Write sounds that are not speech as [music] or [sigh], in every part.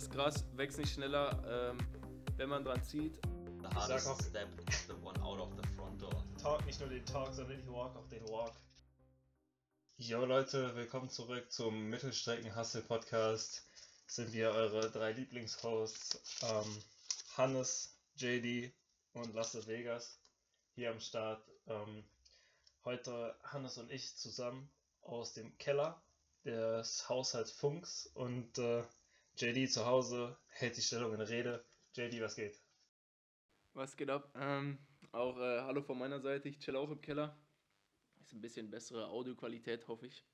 ist krass, wächst nicht schneller, ähm, wenn man dran zieht. The hardest auch, step is the one out of the front door. Talk, nicht nur den Talk, sondern den Walk, auch den Walk. Jo Leute, willkommen zurück zum Mittelstrecken-Hustle-Podcast. Sind wir eure drei Lieblingshosts, ähm, Hannes, JD und Lasse Vegas hier am Start. Ähm, heute Hannes und ich zusammen aus dem Keller des Haushalts Funks und äh, JD zu Hause hält die Stellung in Rede. JD, was geht? Was geht ab? Ähm, auch äh, hallo von meiner Seite, ich chill auch im Keller. Ist ein bisschen bessere Audioqualität, hoffe ich.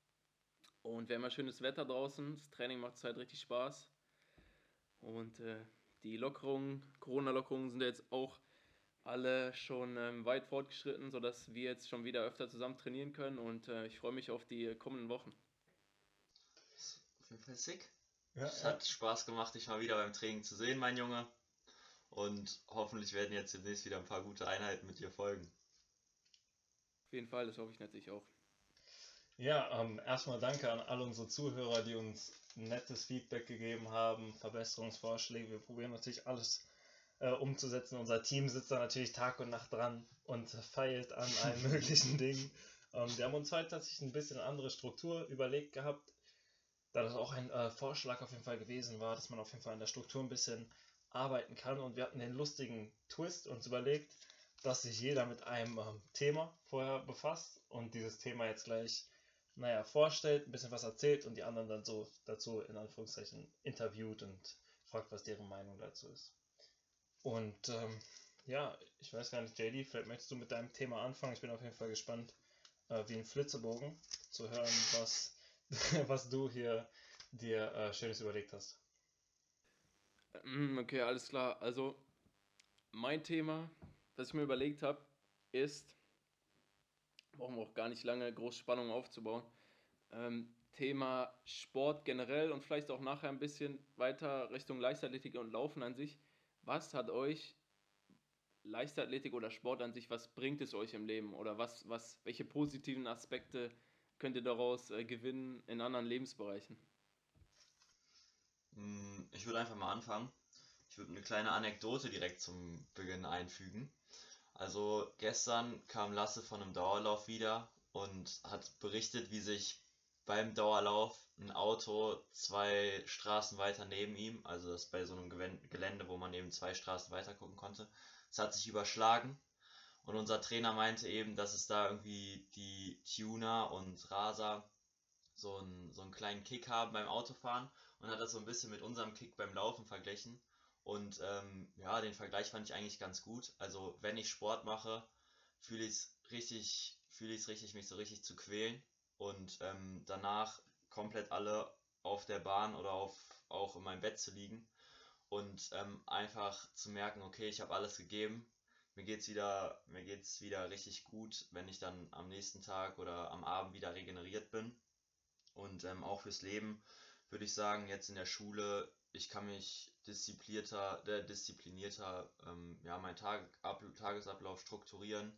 Und wir haben ja schönes Wetter draußen. Das Training macht halt richtig Spaß. Und äh, die Lockerungen, Corona-Lockerungen sind jetzt auch alle schon ähm, weit fortgeschritten, sodass wir jetzt schon wieder öfter zusammen trainieren können. Und äh, ich freue mich auf die kommenden Wochen. Auf jeden Fall sick. Ja, es hat ja. Spaß gemacht, dich mal wieder beim Training zu sehen, mein Junge. Und hoffentlich werden jetzt demnächst wieder ein paar gute Einheiten mit dir folgen. Auf jeden Fall, das hoffe ich natürlich auch. Ja, ähm, erstmal danke an alle unsere Zuhörer, die uns nettes Feedback gegeben haben, Verbesserungsvorschläge. Wir probieren natürlich alles äh, umzusetzen. Unser Team sitzt da natürlich Tag und Nacht dran und feilt an allen [laughs] möglichen Dingen. Ähm, wir haben uns heute tatsächlich ein bisschen andere Struktur überlegt gehabt da das auch ein äh, Vorschlag auf jeden Fall gewesen war, dass man auf jeden Fall an der Struktur ein bisschen arbeiten kann. Und wir hatten den lustigen Twist uns überlegt, dass sich jeder mit einem ähm, Thema vorher befasst und dieses Thema jetzt gleich, naja, vorstellt, ein bisschen was erzählt und die anderen dann so dazu in Anführungszeichen interviewt und fragt, was deren Meinung dazu ist. Und ähm, ja, ich weiß gar nicht, JD, vielleicht möchtest du mit deinem Thema anfangen. Ich bin auf jeden Fall gespannt, äh, wie ein Flitzebogen, zu hören, was [laughs] was du hier dir äh, Schönes überlegt hast. Mm, okay, alles klar. Also, mein Thema, was ich mir überlegt habe, ist, brauchen wir auch gar nicht lange groß Spannung aufzubauen, ähm, Thema Sport generell und vielleicht auch nachher ein bisschen weiter Richtung Leichtathletik und Laufen an sich. Was hat euch Leichtathletik oder Sport an sich, was bringt es euch im Leben? Oder was, was, welche positiven Aspekte könnt ihr daraus äh, gewinnen in anderen Lebensbereichen? Hm, ich würde einfach mal anfangen. Ich würde eine kleine Anekdote direkt zum Beginn einfügen. Also gestern kam Lasse von einem Dauerlauf wieder und hat berichtet, wie sich beim Dauerlauf ein Auto zwei Straßen weiter neben ihm, also das bei so einem Gelände, wo man eben zwei Straßen weiter gucken konnte, es hat sich überschlagen und unser Trainer meinte eben, dass es da irgendwie die Tuner und Raser so einen, so einen kleinen Kick haben beim Autofahren und hat das so ein bisschen mit unserem Kick beim Laufen verglichen. Und ähm, ja, den Vergleich fand ich eigentlich ganz gut. Also wenn ich Sport mache, fühle ich es richtig, fühle ich es richtig, mich so richtig zu quälen. Und ähm, danach komplett alle auf der Bahn oder auf, auch in meinem Bett zu liegen und ähm, einfach zu merken, okay, ich habe alles gegeben mir geht's wieder, mir geht's wieder richtig gut, wenn ich dann am nächsten Tag oder am Abend wieder regeneriert bin. Und ähm, auch fürs Leben würde ich sagen, jetzt in der Schule, ich kann mich disziplinierter, äh, disziplinierter ähm, ja, meinen Tag, Ab, Tagesablauf strukturieren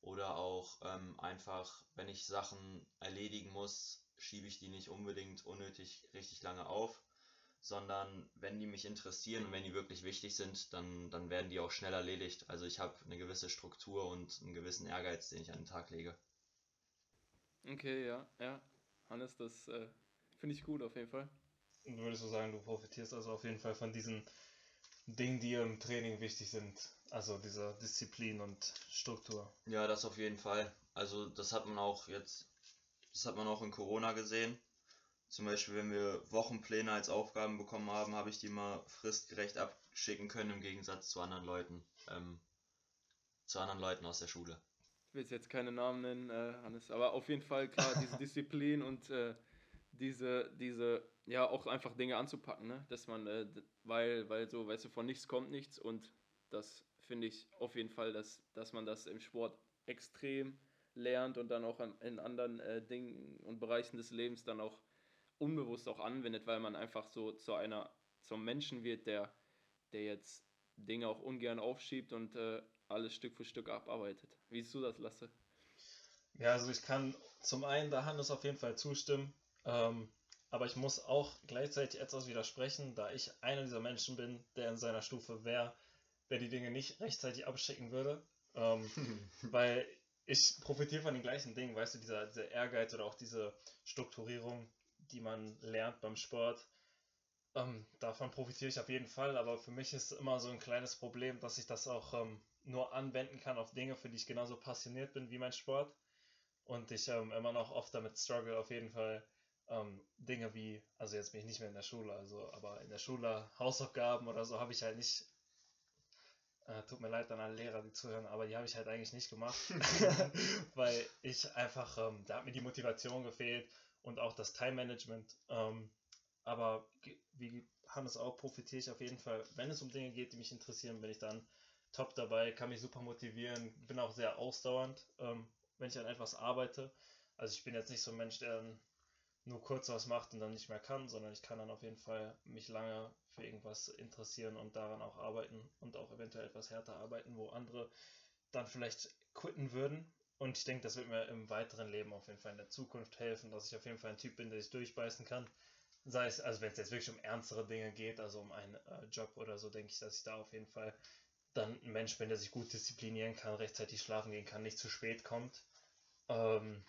oder auch ähm, einfach, wenn ich Sachen erledigen muss, schiebe ich die nicht unbedingt unnötig richtig lange auf, sondern wenn die mich interessieren und wenn die wirklich wichtig sind, dann, dann werden die auch schnell erledigt. Also ich habe eine gewisse Struktur und einen gewissen Ehrgeiz, den ich an den Tag lege. Okay, ja, ja. Hannes, das äh, finde ich gut auf jeden Fall. Und würdest du sagen, du profitierst also auf jeden Fall von diesen Dingen, die im Training wichtig sind. Also dieser Disziplin und Struktur. Ja, das auf jeden Fall. Also das hat man auch jetzt, das hat man auch in Corona gesehen zum Beispiel, wenn wir Wochenpläne als Aufgaben bekommen haben, habe ich die mal fristgerecht abschicken können, im Gegensatz zu anderen Leuten, ähm, zu anderen Leuten aus der Schule. Ich will jetzt keine Namen nennen, äh, Hannes, aber auf jeden Fall klar, [laughs] diese Disziplin und äh, diese, diese, ja, auch einfach Dinge anzupacken, ne? Dass man, äh, weil, weil so, weißt du, von nichts kommt nichts und das finde ich auf jeden Fall, dass, dass man das im Sport extrem lernt und dann auch in anderen äh, Dingen und Bereichen des Lebens dann auch unbewusst auch anwendet, weil man einfach so zu einer, zum Menschen wird, der, der jetzt Dinge auch ungern aufschiebt und äh, alles Stück für Stück abarbeitet. Wie siehst du das, Lasse? Ja, also ich kann zum einen da Hannes auf jeden Fall zustimmen. Ähm, aber ich muss auch gleichzeitig etwas widersprechen, da ich einer dieser Menschen bin, der in seiner Stufe wäre, wer die Dinge nicht rechtzeitig abschicken würde. Ähm, [laughs] weil ich profitiere von den gleichen Dingen, weißt du, dieser, dieser Ehrgeiz oder auch diese Strukturierung, die man lernt beim Sport. Ähm, davon profitiere ich auf jeden Fall, aber für mich ist immer so ein kleines Problem, dass ich das auch ähm, nur anwenden kann auf Dinge, für die ich genauso passioniert bin wie mein Sport. Und ich ähm, immer noch oft damit struggle, auf jeden Fall ähm, Dinge wie, also jetzt bin ich nicht mehr in der Schule, also aber in der Schule Hausaufgaben oder so habe ich halt nicht. Äh, tut mir leid an alle Lehrer, die zuhören, aber die habe ich halt eigentlich nicht gemacht, [laughs] [laughs] weil ich einfach, ähm, da hat mir die Motivation gefehlt und auch das Time-Management. Ähm, aber wie Hannes auch profitiere ich auf jeden Fall, wenn es um Dinge geht, die mich interessieren, bin ich dann top dabei, kann mich super motivieren, bin auch sehr ausdauernd, ähm, wenn ich an etwas arbeite. Also ich bin jetzt nicht so ein Mensch, der dann nur kurz was macht und dann nicht mehr kann, sondern ich kann dann auf jeden Fall mich lange für irgendwas interessieren und daran auch arbeiten und auch eventuell etwas härter arbeiten, wo andere dann vielleicht quitten würden. Und ich denke, das wird mir im weiteren Leben auf jeden Fall in der Zukunft helfen, dass ich auf jeden Fall ein Typ bin, der sich durchbeißen kann. Sei es, also wenn es jetzt wirklich um ernstere Dinge geht, also um einen äh, Job oder so, denke ich, dass ich da auf jeden Fall dann ein Mensch bin, der sich gut disziplinieren kann, rechtzeitig schlafen gehen kann, nicht zu spät kommt. Ähm,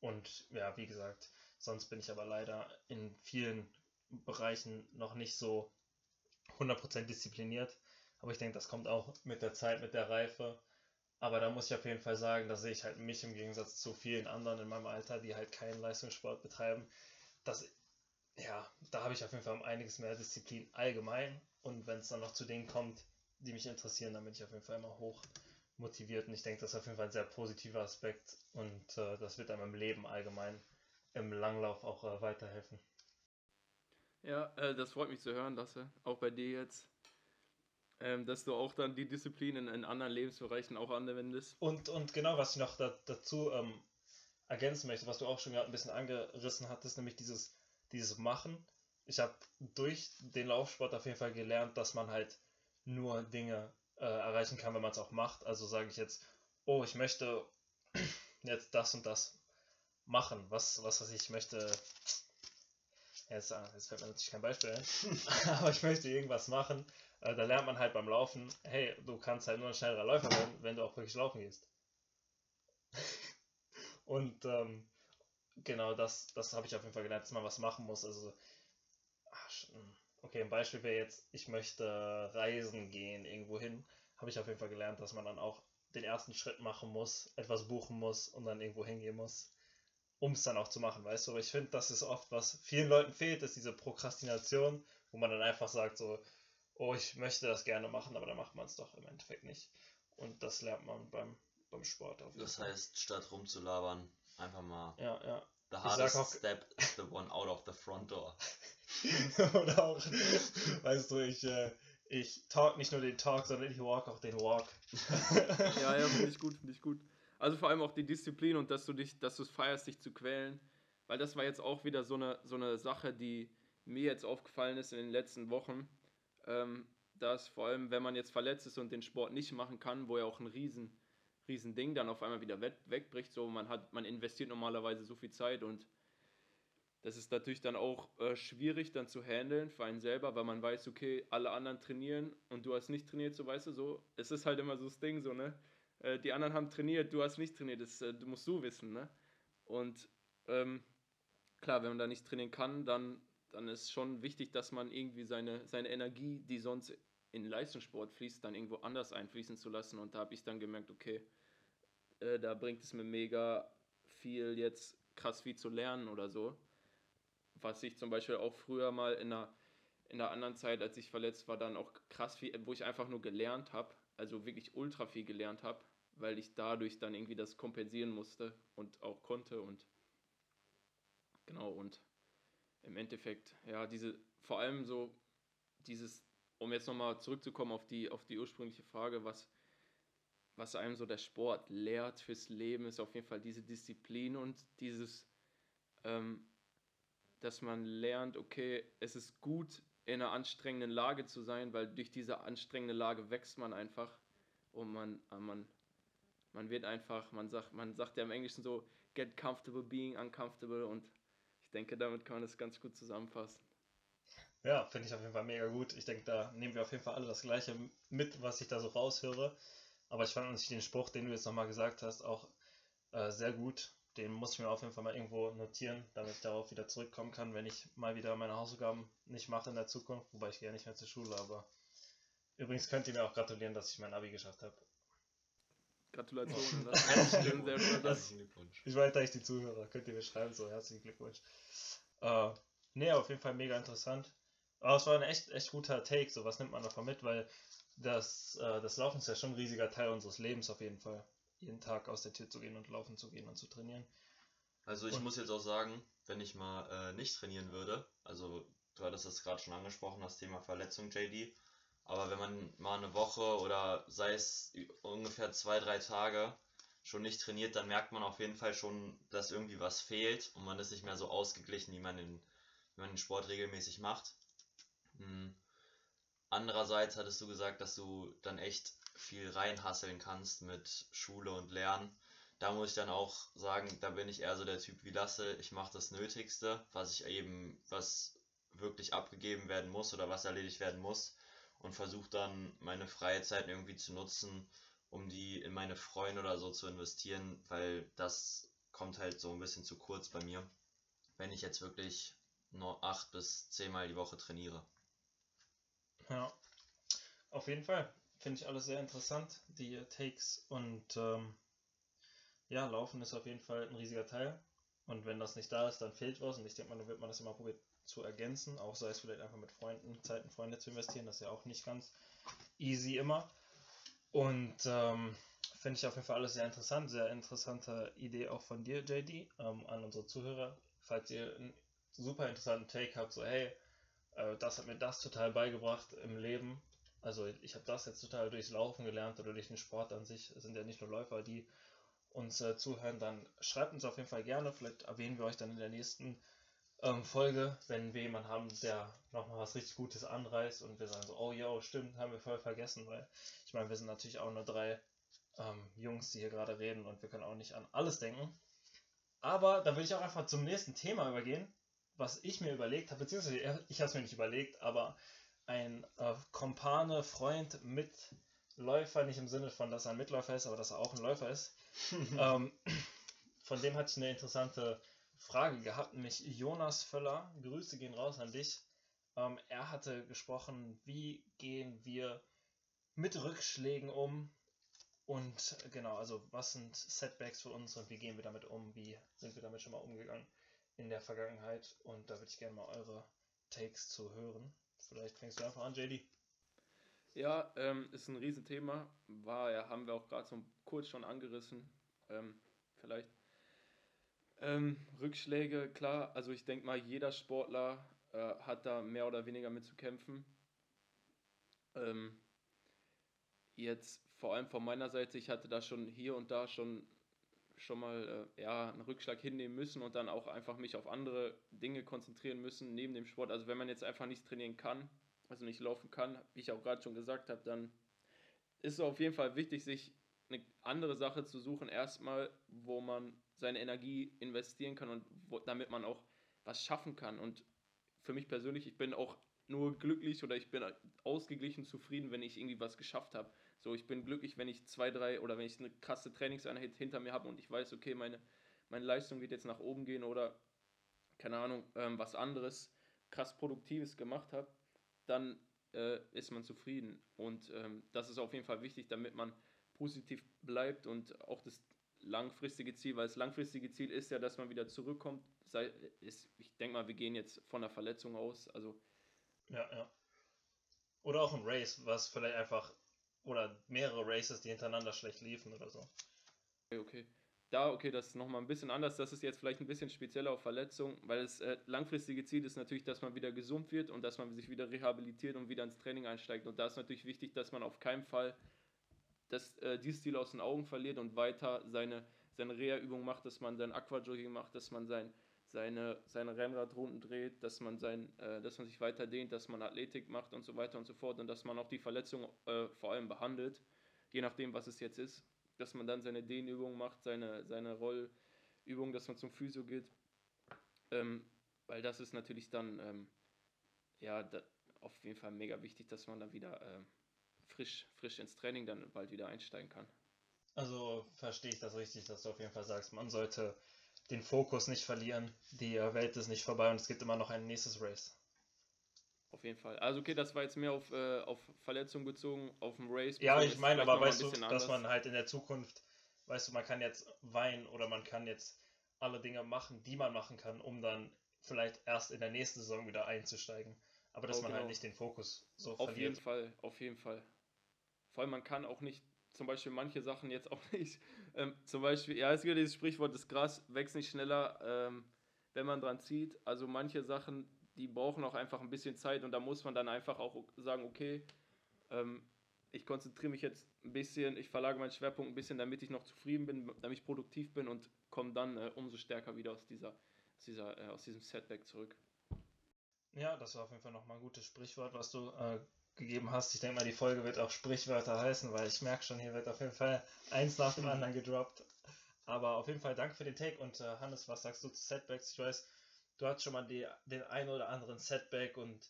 und ja, wie gesagt, sonst bin ich aber leider in vielen Bereichen noch nicht so 100% diszipliniert. Aber ich denke, das kommt auch mit der Zeit, mit der Reife. Aber da muss ich auf jeden Fall sagen, da sehe ich halt mich im Gegensatz zu vielen anderen in meinem Alter, die halt keinen Leistungssport betreiben. Das, ja, da habe ich auf jeden Fall um einiges mehr Disziplin allgemein. Und wenn es dann noch zu Dingen kommt, die mich interessieren, dann bin ich auf jeden Fall immer hoch motiviert und ich denke, das ist auf jeden Fall ein sehr positiver Aspekt und äh, das wird einem im Leben allgemein im Langlauf auch äh, weiterhelfen. Ja, äh, das freut mich zu hören, Lasse. Auch bei dir jetzt. Ähm, dass du auch dann die Disziplin in, in, anderen Lebensbereichen auch anwendest. Und, und genau, was ich noch da, dazu ähm, ergänzen möchte, was du auch schon gerade ein bisschen angerissen hattest, nämlich dieses, dieses Machen. Ich habe durch den Laufsport auf jeden Fall gelernt, dass man halt nur Dinge äh, erreichen kann, wenn man es auch macht. Also sage ich jetzt, oh, ich möchte [clears throat] jetzt das und das machen. Was, was, was ich möchte. Jetzt, äh, jetzt fällt mir natürlich kein Beispiel ein. [laughs] aber ich möchte irgendwas machen. Äh, da lernt man halt beim Laufen, hey, du kannst halt nur ein schnellerer Läufer werden, wenn du auch wirklich laufen gehst. [laughs] und ähm, genau das, das habe ich auf jeden Fall gelernt, dass man was machen muss. Also, ach, hm. Okay, ein Beispiel wäre jetzt, ich möchte reisen gehen irgendwo hin. Habe ich auf jeden Fall gelernt, dass man dann auch den ersten Schritt machen muss, etwas buchen muss und dann irgendwo hingehen muss, um es dann auch zu machen, weißt du? Aber ich finde, das ist oft, was vielen Leuten fehlt, ist diese Prokrastination, wo man dann einfach sagt so, oh, ich möchte das gerne machen, aber dann macht man es doch im Endeffekt nicht. Und das lernt man beim, beim Sport auf Das heißt, statt rumzulabern, einfach mal ja, ja. The hardest auch, step is the one out of the front door. [laughs] Oder auch, weißt du, ich, äh, ich talk nicht nur den Talk, sondern ich walk auch den Walk. [laughs] ja, ja, finde ich gut, finde ich gut. Also vor allem auch die Disziplin und dass du dich, dass du es feierst, dich zu quälen. Weil das war jetzt auch wieder so eine, so eine Sache, die mir jetzt aufgefallen ist in den letzten Wochen. Ähm, dass vor allem, wenn man jetzt verletzt ist und den Sport nicht machen kann, wo ja auch ein riesen riesen Ding dann auf einmal wieder wegbricht. So, man hat, man investiert normalerweise so viel Zeit und das ist natürlich dann auch äh, schwierig dann zu handeln für einen selber, weil man weiß, okay, alle anderen trainieren und du hast nicht trainiert, so weißt du, so. Es ist halt immer so das Ding, so, ne? Äh, die anderen haben trainiert, du hast nicht trainiert, das äh, musst du wissen, ne? Und ähm, klar, wenn man da nicht trainieren kann, dann, dann ist schon wichtig, dass man irgendwie seine, seine Energie, die sonst in Leistungssport fließt, dann irgendwo anders einfließen zu lassen. Und da habe ich dann gemerkt, okay, äh, da bringt es mir mega viel jetzt krass viel zu lernen oder so. Was ich zum Beispiel auch früher mal in einer, in einer anderen Zeit, als ich verletzt war, dann auch krass viel, wo ich einfach nur gelernt habe, also wirklich ultra viel gelernt habe, weil ich dadurch dann irgendwie das kompensieren musste und auch konnte und genau und im Endeffekt, ja, diese, vor allem so dieses um jetzt nochmal zurückzukommen auf die, auf die ursprüngliche Frage, was, was einem so der Sport lehrt fürs Leben, ist auf jeden Fall diese Disziplin und dieses, ähm, dass man lernt, okay, es ist gut, in einer anstrengenden Lage zu sein, weil durch diese anstrengende Lage wächst man einfach und man, äh, man, man wird einfach, man sagt, man sagt ja im Englischen so, get comfortable being uncomfortable und denke, damit kann man das ganz gut zusammenfassen. Ja, finde ich auf jeden Fall mega gut. Ich denke, da nehmen wir auf jeden Fall alle das Gleiche mit, was ich da so raushöre. Aber ich fand natürlich den Spruch, den du jetzt nochmal gesagt hast, auch äh, sehr gut. Den muss ich mir auf jeden Fall mal irgendwo notieren, damit ich darauf wieder zurückkommen kann, wenn ich mal wieder meine Hausaufgaben nicht mache in der Zukunft. Wobei ich ja nicht mehr zur Schule, aber übrigens könnt ihr mir auch gratulieren, dass ich mein Abi geschafft habe. Gratulation. Das [laughs] herzlichen Glückwunsch. Ich weiß, da ich die Zuhörer, könnt ihr mir schreiben, so herzlichen Glückwunsch. Äh, nee, auf jeden Fall mega interessant. Aber es war ein echt, echt guter Take, so was nimmt man davon mit, weil das, äh, das Laufen ist ja schon ein riesiger Teil unseres Lebens auf jeden Fall. Jeden Tag aus der Tür zu gehen und laufen zu gehen und zu trainieren. Also ich und, muss jetzt auch sagen, wenn ich mal äh, nicht trainieren würde, also du hattest das gerade schon angesprochen, das Thema Verletzung, JD, aber wenn man mal eine Woche oder sei es ungefähr zwei, drei Tage schon nicht trainiert, dann merkt man auf jeden Fall schon, dass irgendwie was fehlt und man ist nicht mehr so ausgeglichen, wie man den, wie man den Sport regelmäßig macht. Hm. Andererseits hattest du gesagt, dass du dann echt viel reinhasseln kannst mit Schule und Lernen. Da muss ich dann auch sagen, da bin ich eher so der Typ wie Lasse. Ich mache das Nötigste, was ich eben, was wirklich abgegeben werden muss oder was erledigt werden muss und versuche dann meine freie Zeit irgendwie zu nutzen, um die in meine Freunde oder so zu investieren, weil das kommt halt so ein bisschen zu kurz bei mir, wenn ich jetzt wirklich nur acht bis zehnmal die Woche trainiere. Ja, auf jeden Fall. Finde ich alles sehr interessant, die Takes. Und ähm, ja, Laufen ist auf jeden Fall ein riesiger Teil. Und wenn das nicht da ist, dann fehlt was. Und ich denke mal, dann wird man das immer probieren zu ergänzen. Auch sei es vielleicht einfach mit Freunden, Zeit in Freunde zu investieren. Das ist ja auch nicht ganz easy immer. Und ähm, finde ich auf jeden Fall alles sehr interessant. Sehr interessante Idee auch von dir, JD, ähm, an unsere Zuhörer. Falls ihr einen super interessanten Take habt, so hey, äh, das hat mir das total beigebracht im Leben. Also ich habe das jetzt total durchs Laufen gelernt oder durch den Sport an sich. Es sind ja nicht nur Läufer, die uns äh, zuhören. Dann schreibt uns auf jeden Fall gerne. Vielleicht erwähnen wir euch dann in der nächsten ähm, Folge, wenn wir jemanden haben, der nochmal was richtig Gutes anreißt und wir sagen so, oh ja, stimmt, haben wir voll vergessen, weil ich meine, wir sind natürlich auch nur drei ähm, Jungs, die hier gerade reden und wir können auch nicht an alles denken. Aber da will ich auch einfach zum nächsten Thema übergehen was ich mir überlegt habe, beziehungsweise ich habe es mir nicht überlegt, aber ein äh, Kompane, Freund, Mitläufer, nicht im Sinne von, dass er ein Mitläufer ist, aber dass er auch ein Läufer ist, [laughs] ähm, von dem hatte ich eine interessante Frage gehabt, nämlich Jonas Völler. Grüße gehen raus an dich. Ähm, er hatte gesprochen, wie gehen wir mit Rückschlägen um und genau, also was sind Setbacks für uns und wie gehen wir damit um, wie sind wir damit schon mal umgegangen in der Vergangenheit und da würde ich gerne mal eure Takes zu hören. Vielleicht fängst du einfach an, JD. Ja, ähm, ist ein Riesenthema. War ja, haben wir auch gerade so kurz schon angerissen. Ähm, vielleicht. Ähm, Rückschläge, klar. Also ich denke mal, jeder Sportler äh, hat da mehr oder weniger mit zu kämpfen. Ähm, jetzt vor allem von meiner Seite, ich hatte da schon hier und da schon schon mal äh, ja, einen Rückschlag hinnehmen müssen und dann auch einfach mich auf andere Dinge konzentrieren müssen neben dem Sport. Also wenn man jetzt einfach nicht trainieren kann, also nicht laufen kann, wie ich auch gerade schon gesagt habe, dann ist es auf jeden Fall wichtig, sich eine andere Sache zu suchen, erstmal, wo man seine Energie investieren kann und wo, damit man auch was schaffen kann. Und für mich persönlich, ich bin auch nur glücklich oder ich bin ausgeglichen zufrieden, wenn ich irgendwie was geschafft habe. So, ich bin glücklich, wenn ich zwei, drei oder wenn ich eine krasse Trainingseinheit hinter mir habe und ich weiß, okay, meine, meine Leistung wird jetzt nach oben gehen oder keine Ahnung, ähm, was anderes krass Produktives gemacht habe, dann äh, ist man zufrieden. Und ähm, das ist auf jeden Fall wichtig, damit man positiv bleibt und auch das langfristige Ziel, weil das langfristige Ziel ist ja, dass man wieder zurückkommt. Sei, ist, ich denke mal, wir gehen jetzt von der Verletzung aus. Also ja, ja. Oder auch ein Race, was vielleicht einfach oder mehrere Races, die hintereinander schlecht liefen oder so. Okay, okay. Da, okay, das ist nochmal ein bisschen anders. Das ist jetzt vielleicht ein bisschen spezieller auf Verletzungen, weil das äh, langfristige Ziel ist natürlich, dass man wieder gesund wird und dass man sich wieder rehabilitiert und wieder ins Training einsteigt. Und da ist natürlich wichtig, dass man auf keinen Fall das, äh, dieses Ziel aus den Augen verliert und weiter seine, seine Reha-Übung macht, dass man sein Aquajogging macht, dass man sein, seine, seine Rennradrunden dreht, dass man, sein, äh, dass man sich weiter dehnt, dass man Athletik macht und so weiter und so fort und dass man auch die Verletzung äh, vor allem behandelt, je nachdem, was es jetzt ist, dass man dann seine Dehnübung macht, seine, seine Rollübung, dass man zum Physio geht. Ähm, weil das ist natürlich dann, ähm, ja, da, auf jeden Fall mega wichtig, dass man dann wieder ähm, frisch, frisch ins Training dann bald wieder einsteigen kann. Also verstehe ich das richtig, dass du auf jeden Fall sagst, man sollte den Fokus nicht verlieren, die Welt ist nicht vorbei und es gibt immer noch ein nächstes Race. Auf jeden Fall. Also okay, das war jetzt mehr auf, äh, auf Verletzung bezogen, auf dem Race. Ja, ich meine, aber weißt du, dass man halt in der Zukunft, weißt du, man kann jetzt weinen oder man kann jetzt alle Dinge machen, die man machen kann, um dann vielleicht erst in der nächsten Saison wieder einzusteigen. Aber dass oh, man halt genau. halt nicht den Fokus so auf verliert. Auf jeden Fall, auf jeden Fall. Vor allem, man kann auch nicht zum Beispiel manche Sachen jetzt auch [laughs] nicht. Ähm, zum Beispiel, ja, es gibt dieses Sprichwort, das Gras wächst nicht schneller, ähm, wenn man dran zieht. Also manche Sachen, die brauchen auch einfach ein bisschen Zeit und da muss man dann einfach auch sagen, okay, ähm, ich konzentriere mich jetzt ein bisschen, ich verlage meinen Schwerpunkt ein bisschen, damit ich noch zufrieden bin, damit ich produktiv bin und komme dann äh, umso stärker wieder aus, dieser, aus, dieser, äh, aus diesem Setback zurück. Ja, das war auf jeden Fall nochmal ein gutes Sprichwort, was du äh, gegeben hast. Ich denke mal, die Folge wird auch Sprichwörter heißen, weil ich merke schon, hier wird auf jeden Fall eins nach dem anderen gedroppt. Aber auf jeden Fall danke für den Take und äh, Hannes, was sagst du zu Setbacks? Ich weiß, du hast schon mal die, den ein oder anderen Setback und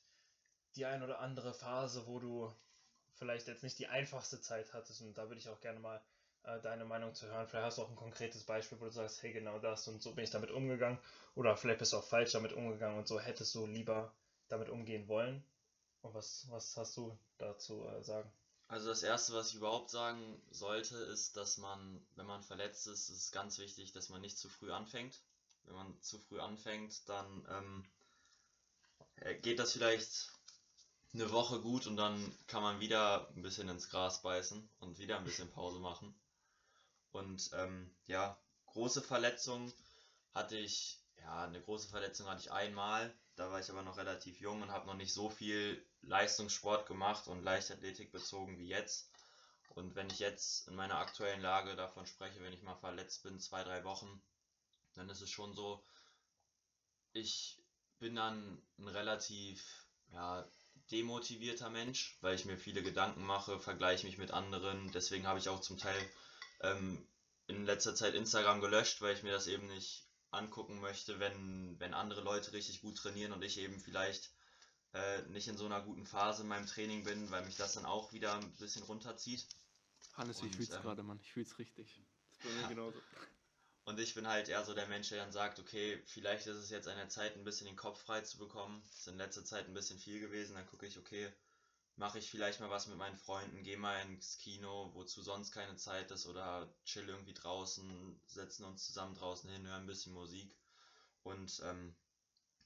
die ein oder andere Phase, wo du vielleicht jetzt nicht die einfachste Zeit hattest und da würde ich auch gerne mal äh, deine Meinung zu hören. Vielleicht hast du auch ein konkretes Beispiel, wo du sagst, hey, genau das und so bin ich damit umgegangen oder vielleicht bist du auch falsch damit umgegangen und so hättest du lieber damit umgehen wollen. Und was, was hast du dazu äh, sagen? Also das Erste, was ich überhaupt sagen sollte, ist, dass man, wenn man verletzt ist, ist es ganz wichtig, dass man nicht zu früh anfängt. Wenn man zu früh anfängt, dann ähm, äh, geht das vielleicht eine Woche gut und dann kann man wieder ein bisschen ins Gras beißen und wieder ein bisschen Pause machen. Und ähm, ja, große Verletzungen hatte ich, ja, eine große Verletzung hatte ich einmal. Da war ich aber noch relativ jung und habe noch nicht so viel Leistungssport gemacht und Leichtathletik bezogen wie jetzt. Und wenn ich jetzt in meiner aktuellen Lage davon spreche, wenn ich mal verletzt bin, zwei, drei Wochen, dann ist es schon so, ich bin dann ein relativ ja, demotivierter Mensch, weil ich mir viele Gedanken mache, vergleiche mich mit anderen. Deswegen habe ich auch zum Teil ähm, in letzter Zeit Instagram gelöscht, weil ich mir das eben nicht angucken möchte, wenn, wenn andere Leute richtig gut trainieren und ich eben vielleicht äh, nicht in so einer guten Phase in meinem Training bin, weil mich das dann auch wieder ein bisschen runterzieht. Hannes, und, ich fühl's ähm, gerade, Mann. Ich fühl's richtig. Das ist bei mir genauso. Und ich bin halt eher so der Mensch, der dann sagt, okay, vielleicht ist es jetzt an der Zeit, ein bisschen den Kopf frei zu bekommen. Das ist in letzter Zeit ein bisschen viel gewesen. Dann gucke ich, okay, mache ich vielleicht mal was mit meinen Freunden, gehe mal ins Kino, wozu sonst keine Zeit ist, oder chill irgendwie draußen, setzen uns zusammen draußen hin, hören ein bisschen Musik. Und ähm,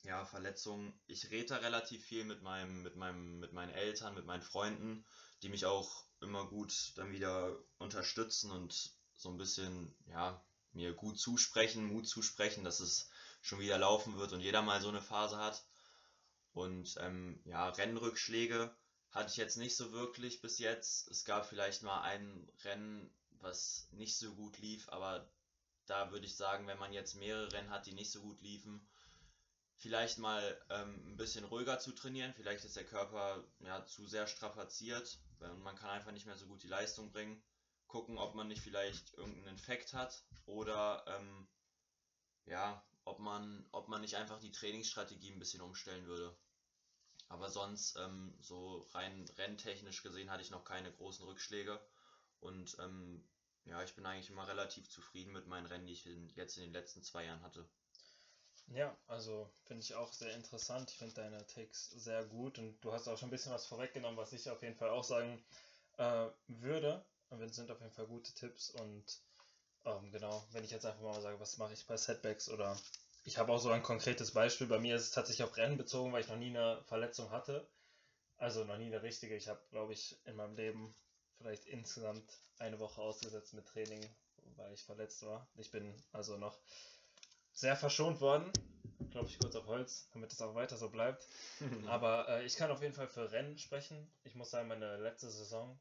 ja, Verletzungen. Ich rede da relativ viel mit meinem, mit meinem, mit meinen Eltern, mit meinen Freunden, die mich auch immer gut dann wieder unterstützen und so ein bisschen, ja, mir gut zusprechen, Mut zusprechen, dass es schon wieder laufen wird und jeder mal so eine Phase hat. Und ähm, ja, Rennrückschläge hatte ich jetzt nicht so wirklich bis jetzt. Es gab vielleicht mal ein Rennen, was nicht so gut lief, aber da würde ich sagen, wenn man jetzt mehrere Rennen hat, die nicht so gut liefen, vielleicht mal ähm, ein bisschen ruhiger zu trainieren. Vielleicht ist der Körper ja zu sehr strapaziert und man kann einfach nicht mehr so gut die Leistung bringen. Gucken, ob man nicht vielleicht irgendeinen Infekt hat oder ähm, ja, ob man, ob man nicht einfach die Trainingsstrategie ein bisschen umstellen würde. Aber sonst, ähm, so rein renntechnisch gesehen, hatte ich noch keine großen Rückschläge. Und ähm, ja, ich bin eigentlich immer relativ zufrieden mit meinen Rennen, die ich in, jetzt in den letzten zwei Jahren hatte. Ja, also finde ich auch sehr interessant. Ich finde deine Takes sehr gut und du hast auch schon ein bisschen was vorweggenommen, was ich auf jeden Fall auch sagen äh, würde. Und es sind auf jeden Fall gute Tipps und ähm, genau, wenn ich jetzt einfach mal sage, was mache ich bei Setbacks oder ich habe auch so ein konkretes Beispiel. Bei mir ist es tatsächlich auf Rennen bezogen, weil ich noch nie eine Verletzung hatte. Also noch nie eine richtige. Ich habe, glaube ich, in meinem Leben vielleicht insgesamt eine Woche ausgesetzt mit Training, weil ich verletzt war. Ich bin also noch sehr verschont worden. Glaube ich kurz auf Holz, damit es auch weiter so bleibt. [laughs] Aber äh, ich kann auf jeden Fall für Rennen sprechen. Ich muss sagen, meine letzte Saison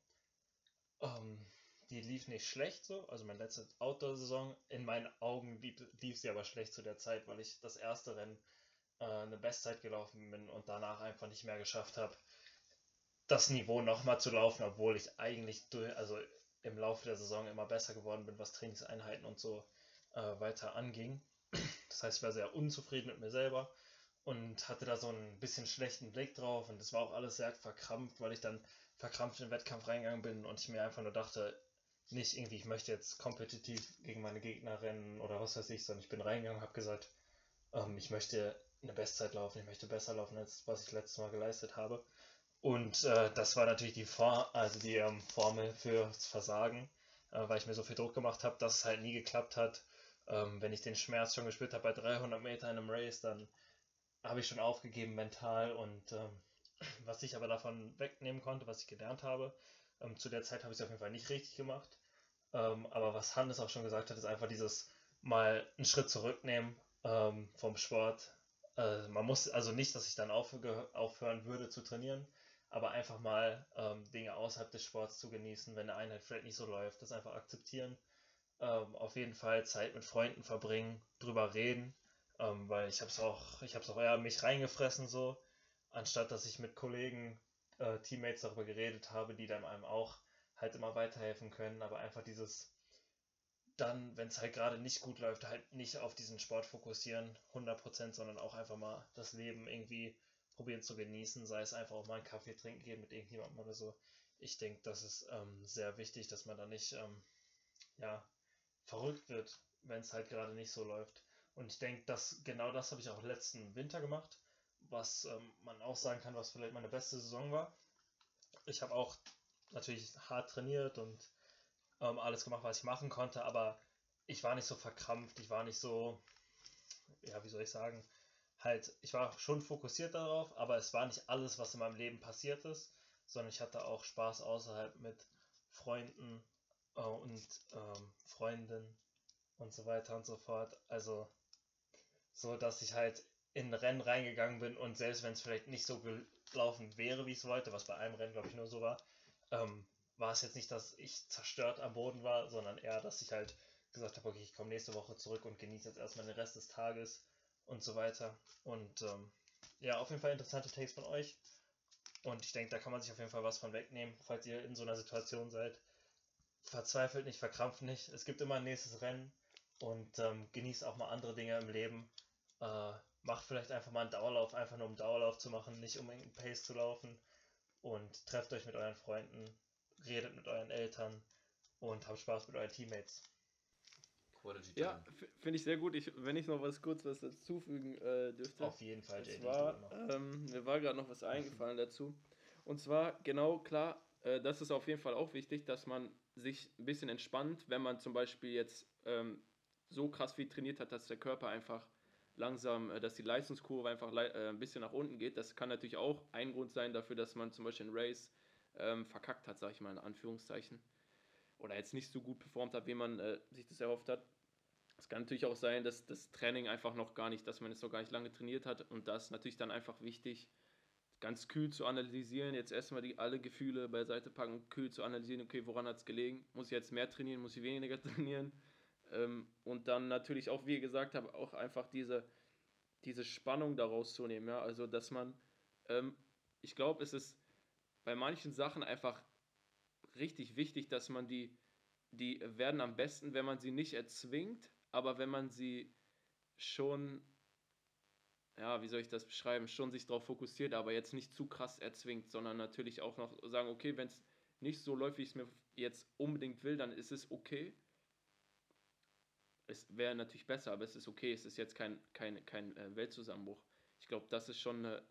ähm, die lief nicht schlecht so. Also meine letzte Outdoor-Saison, in meinen Augen lief, lief, sie aber schlecht zu der Zeit, weil ich das erste Rennen äh, eine Bestzeit gelaufen bin und danach einfach nicht mehr geschafft habe, das Niveau nochmal zu laufen, obwohl ich eigentlich durch, also im Laufe der Saison immer besser geworden bin, was Trainingseinheiten und so äh, weiter anging. Das heißt, ich war sehr unzufrieden mit mir selber und hatte da so ein bisschen schlechten Blick drauf und das war auch alles sehr verkrampft, weil ich dann verkrampft in den Wettkampf reingegangen bin und ich mir einfach nur dachte, nicht irgendwie, ich möchte jetzt kompetitiv gegen meine Gegner rennen oder was weiß ich, sondern ich bin reingegangen und habe gesagt, ähm, ich möchte eine Bestzeit laufen, ich möchte besser laufen, als was ich letztes Mal geleistet habe. Und äh, das war natürlich die, For also die ähm, Formel fürs Versagen, äh, weil ich mir so viel Druck gemacht habe, dass es halt nie geklappt hat. Ähm, wenn ich den Schmerz schon gespürt habe bei 300 Meter in einem Race, dann habe ich schon aufgegeben mental. Und ähm, [clears throat] was ich aber davon wegnehmen konnte, was ich gelernt habe, ähm, zu der Zeit habe ich es auf jeden Fall nicht richtig gemacht. Ähm, aber was Hannes auch schon gesagt hat, ist einfach dieses mal einen Schritt zurücknehmen ähm, vom Sport. Äh, man muss also nicht, dass ich dann aufhören würde zu trainieren, aber einfach mal ähm, Dinge außerhalb des Sports zu genießen, wenn eine Einheit vielleicht nicht so läuft, das einfach akzeptieren. Ähm, auf jeden Fall Zeit mit Freunden verbringen, drüber reden, ähm, weil ich habe es auch, ich habe es auch eher mich reingefressen so, anstatt dass ich mit Kollegen, äh, Teammates darüber geredet habe, die dann einem auch halt immer weiterhelfen können, aber einfach dieses dann, wenn es halt gerade nicht gut läuft, halt nicht auf diesen Sport fokussieren, 100%, sondern auch einfach mal das Leben irgendwie probieren zu genießen, sei es einfach auch mal einen Kaffee trinken gehen mit irgendjemandem oder so. Ich denke, das ist ähm, sehr wichtig, dass man da nicht ähm, ja, verrückt wird, wenn es halt gerade nicht so läuft. Und ich denke, dass genau das habe ich auch letzten Winter gemacht, was ähm, man auch sagen kann, was vielleicht meine beste Saison war. Ich habe auch natürlich hart trainiert und ähm, alles gemacht, was ich machen konnte, aber ich war nicht so verkrampft, ich war nicht so, ja, wie soll ich sagen, halt, ich war schon fokussiert darauf, aber es war nicht alles, was in meinem Leben passiert ist, sondern ich hatte auch Spaß außerhalb mit Freunden äh, und ähm, Freundinnen und so weiter und so fort. Also so, dass ich halt in Rennen reingegangen bin und selbst wenn es vielleicht nicht so gelaufen wäre, wie es wollte, was bei einem Rennen, glaube ich, nur so war, ähm, war es jetzt nicht, dass ich zerstört am Boden war, sondern eher, dass ich halt gesagt habe, okay, ich komme nächste Woche zurück und genieße jetzt erstmal den Rest des Tages und so weiter. Und ähm, ja, auf jeden Fall interessante Takes von euch. Und ich denke, da kann man sich auf jeden Fall was von wegnehmen, falls ihr in so einer Situation seid. Verzweifelt nicht, verkrampft nicht. Es gibt immer ein nächstes Rennen und ähm, genießt auch mal andere Dinge im Leben. Äh, macht vielleicht einfach mal einen Dauerlauf, einfach nur um Dauerlauf zu machen, nicht um irgendeinen Pace zu laufen. Und trefft euch mit euren Freunden, redet mit euren Eltern und habt Spaß mit euren Teammates. Quality ja, finde ich sehr gut. Ich, wenn ich noch was kurz was dazufügen äh, dürfte. Auf jeden Fall, JD. War, ähm, mir war gerade noch was eingefallen dazu. Und zwar, genau, klar, äh, das ist auf jeden Fall auch wichtig, dass man sich ein bisschen entspannt, wenn man zum Beispiel jetzt ähm, so krass viel trainiert hat, dass der Körper einfach langsam, äh, dass die Leistungskurve einfach äh, ein bisschen nach unten geht. Das kann natürlich auch ein Grund sein dafür, dass man zum Beispiel in Race ähm, verkackt hat, sage ich mal in Anführungszeichen. Oder jetzt nicht so gut performt hat, wie man äh, sich das erhofft hat. Es kann natürlich auch sein, dass das Training einfach noch gar nicht, dass man es noch gar nicht lange trainiert hat. Und das ist natürlich dann einfach wichtig, ganz kühl zu analysieren, jetzt erstmal die, alle Gefühle beiseite packen, kühl zu analysieren, okay, woran hat es gelegen? Muss ich jetzt mehr trainieren, muss ich weniger [laughs] trainieren? Ähm, und dann natürlich auch, wie gesagt habt, auch einfach diese, diese Spannung daraus zu nehmen. Ja? Also, dass man, ähm, ich glaube, es ist bei manchen Sachen einfach richtig wichtig, dass man die, die werden am besten, wenn man sie nicht erzwingt, aber wenn man sie schon, ja, wie soll ich das beschreiben, schon sich darauf fokussiert, aber jetzt nicht zu krass erzwingt, sondern natürlich auch noch sagen, okay, wenn es nicht so läuft, wie ich es mir jetzt unbedingt will, dann ist es okay. Es wäre natürlich besser, aber es ist okay, es ist jetzt kein, kein, kein äh, Weltzusammenbruch. Ich glaube, das ist schon eine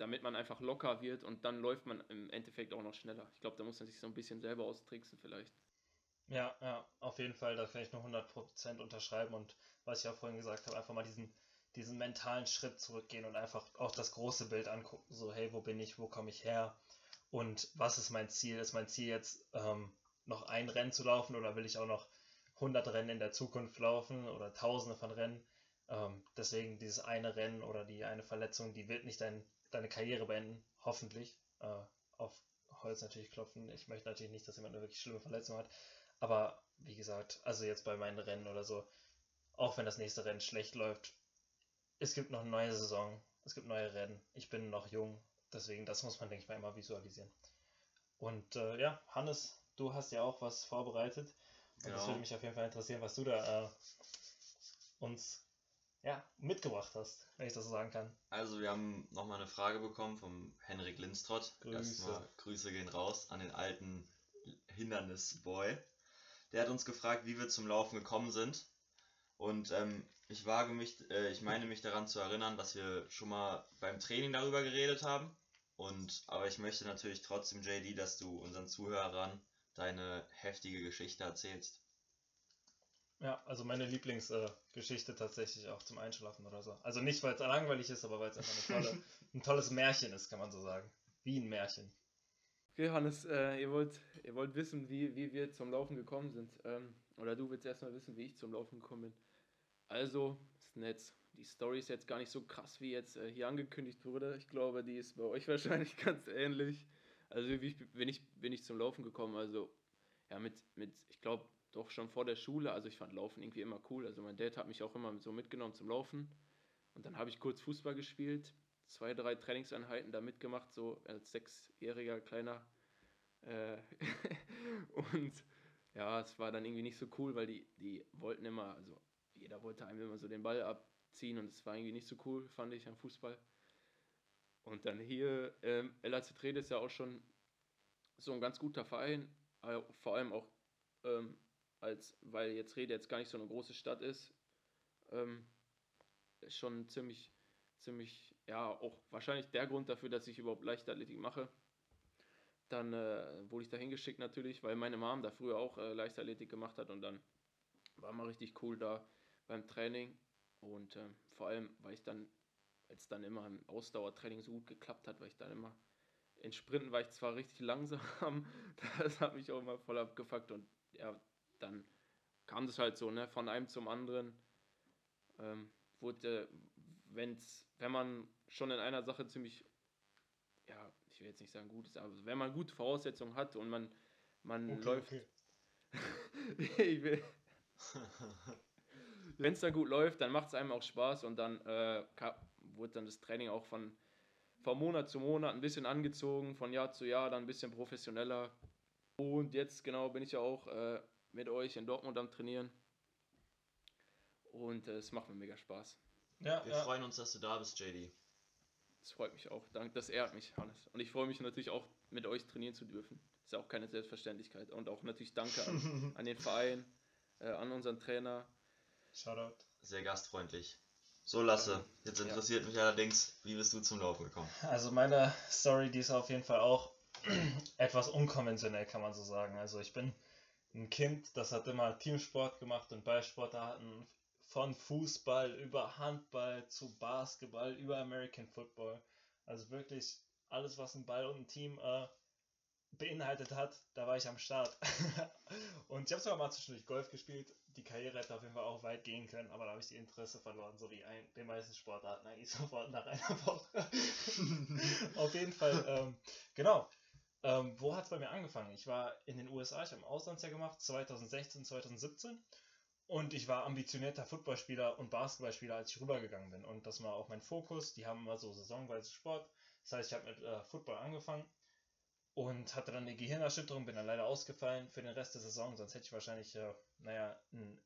damit man einfach locker wird und dann läuft man im Endeffekt auch noch schneller. Ich glaube, da muss man sich so ein bisschen selber austricksen vielleicht. Ja, ja, auf jeden Fall, da kann ich nur 100% unterschreiben und was ich auch vorhin gesagt habe, einfach mal diesen, diesen mentalen Schritt zurückgehen und einfach auch das große Bild angucken, so hey, wo bin ich, wo komme ich her und was ist mein Ziel? Ist mein Ziel jetzt ähm, noch ein Rennen zu laufen oder will ich auch noch 100 Rennen in der Zukunft laufen oder tausende von Rennen? Ähm, deswegen dieses eine Rennen oder die eine Verletzung, die wird nicht dein deine Karriere beenden, hoffentlich. Äh, auf Holz natürlich klopfen. Ich möchte natürlich nicht, dass jemand eine wirklich schlimme Verletzung hat. Aber wie gesagt, also jetzt bei meinen Rennen oder so, auch wenn das nächste Rennen schlecht läuft, es gibt noch eine neue Saison, es gibt neue Rennen. Ich bin noch jung, deswegen das muss man, denke ich mal, immer visualisieren. Und äh, ja, Hannes, du hast ja auch was vorbereitet. Genau. das würde mich auf jeden Fall interessieren, was du da äh, uns ja, mitgebracht hast, wenn ich das so sagen kann. Also wir haben nochmal eine Frage bekommen vom Henrik Lindstrott. Grüße. Erstmal Grüße gehen raus an den alten Hindernisboy. Der hat uns gefragt, wie wir zum Laufen gekommen sind. Und ähm, ich wage mich, äh, ich meine mich daran zu erinnern, dass wir schon mal beim Training darüber geredet haben. Und aber ich möchte natürlich trotzdem, JD, dass du unseren Zuhörern deine heftige Geschichte erzählst. Ja, also meine Lieblingsgeschichte äh, tatsächlich auch zum Einschlafen oder so. Also nicht, weil es langweilig ist, aber weil es einfach eine tolle, [laughs] ein tolles Märchen ist, kann man so sagen. Wie ein Märchen. Okay, Hannes, äh, ihr, wollt, ihr wollt wissen, wie, wie wir zum Laufen gekommen sind. Ähm, oder du willst erstmal wissen, wie ich zum Laufen gekommen bin. Also, das Netz. Die Story ist jetzt gar nicht so krass, wie jetzt äh, hier angekündigt wurde. Ich glaube, die ist bei euch [laughs] wahrscheinlich ganz ähnlich. Also, wie ich, bin, ich, bin ich zum Laufen gekommen? Also, ja, mit, mit ich glaube, doch schon vor der Schule. Also, ich fand Laufen irgendwie immer cool. Also, mein Dad hat mich auch immer so mitgenommen zum Laufen. Und dann habe ich kurz Fußball gespielt. Zwei, drei Trainingseinheiten da mitgemacht, so als sechsjähriger kleiner. Äh [laughs] und ja, es war dann irgendwie nicht so cool, weil die, die wollten immer, also jeder wollte einem immer so den Ball abziehen und es war irgendwie nicht so cool, fand ich am Fußball. Und dann hier, ähm, LAC Trede ist ja auch schon so ein ganz guter Verein, äh, vor allem auch, ähm, als, weil jetzt Rede jetzt gar nicht so eine große Stadt ist, ähm, ist schon ziemlich, ziemlich, ja, auch wahrscheinlich der Grund dafür, dass ich überhaupt Leichtathletik mache. Dann äh, wurde ich da hingeschickt natürlich, weil meine Mom da früher auch äh, Leichtathletik gemacht hat und dann war mal richtig cool da beim Training und äh, vor allem, weil ich dann, als dann immer im Ausdauertraining so gut geklappt hat, weil ich dann immer in Sprinten war ich zwar richtig langsam, [laughs] das hat mich auch immer voll abgefuckt und ja, dann kam das halt so, ne, von einem zum anderen. Ähm, wurde, wenn's, wenn man schon in einer Sache ziemlich, ja, ich will jetzt nicht sagen gut ist, aber wenn man gute Voraussetzungen hat und man, man okay, läuft. Okay. [laughs] ich will, [laughs] wenn es dann gut läuft, dann macht es einem auch Spaß und dann äh, wurde dann das Training auch von, von Monat zu Monat ein bisschen angezogen, von Jahr zu Jahr dann ein bisschen professioneller. Und jetzt genau bin ich ja auch äh, mit euch in Dortmund am Trainieren. Und äh, es macht mir mega Spaß. Ja, Wir ja. freuen uns, dass du da bist, JD. Das freut mich auch. Dank, das ehrt mich, Hannes. Und ich freue mich natürlich auch, mit euch trainieren zu dürfen. Das ist ja auch keine Selbstverständlichkeit. Und auch natürlich danke an, [laughs] an den Verein, äh, an unseren Trainer. Shoutout. Sehr gastfreundlich. So, Lasse, jetzt interessiert ja. mich allerdings, wie bist du zum Laufen gekommen? Also meine Story, die ist auf jeden Fall auch [clears throat] etwas unkonventionell, kann man so sagen. Also ich bin ein Kind, das hat immer Teamsport gemacht und Ballsportarten von Fußball über Handball zu Basketball über American Football. Also wirklich alles, was ein Ball und ein Team äh, beinhaltet hat, da war ich am Start. [laughs] und ich habe sogar mal zwischendurch Golf gespielt. Die Karriere hätte auf jeden Fall auch weit gehen können, aber da habe ich die Interesse verloren, so wie ein, den meisten Sportarten eigentlich [laughs] sofort nach einer Woche. [laughs] auf jeden Fall, ähm, genau. Ähm, wo hat es bei mir angefangen? Ich war in den USA, ich habe ein Auslandsjahr gemacht, 2016, 2017. Und ich war ambitionierter Footballspieler und Basketballspieler, als ich rübergegangen bin. Und das war auch mein Fokus. Die haben immer so saisonweise Sport. Das heißt, ich habe mit äh, Football angefangen und hatte dann eine Gehirnerschütterung, bin dann leider ausgefallen für den Rest der Saison, sonst hätte ich wahrscheinlich, äh, naja, ein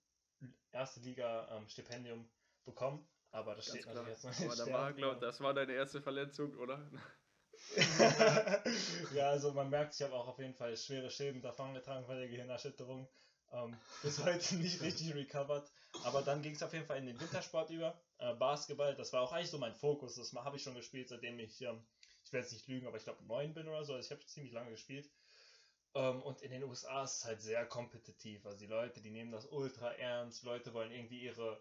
erste Liga-Stipendium ähm, bekommen, aber das Ganz steht natürlich jetzt noch nicht. Aber da war, glaub, das war deine erste Verletzung, oder? [laughs] ja, also man merkt, ich habe auch auf jeden Fall schwere Schäden davongetragen von der Gehirnerschütterung. Ähm, bis heute [laughs] nicht richtig recovered. Aber dann ging es auf jeden Fall in den Wintersport über. Äh, Basketball, das war auch eigentlich so mein Fokus. Das habe ich schon gespielt, seitdem ich ähm, werde jetzt nicht lügen, aber ich glaube neun bin oder so. Also ich habe ziemlich lange gespielt. Ähm, und in den USA ist es halt sehr kompetitiv. Also die Leute, die nehmen das ultra ernst. Leute wollen irgendwie ihre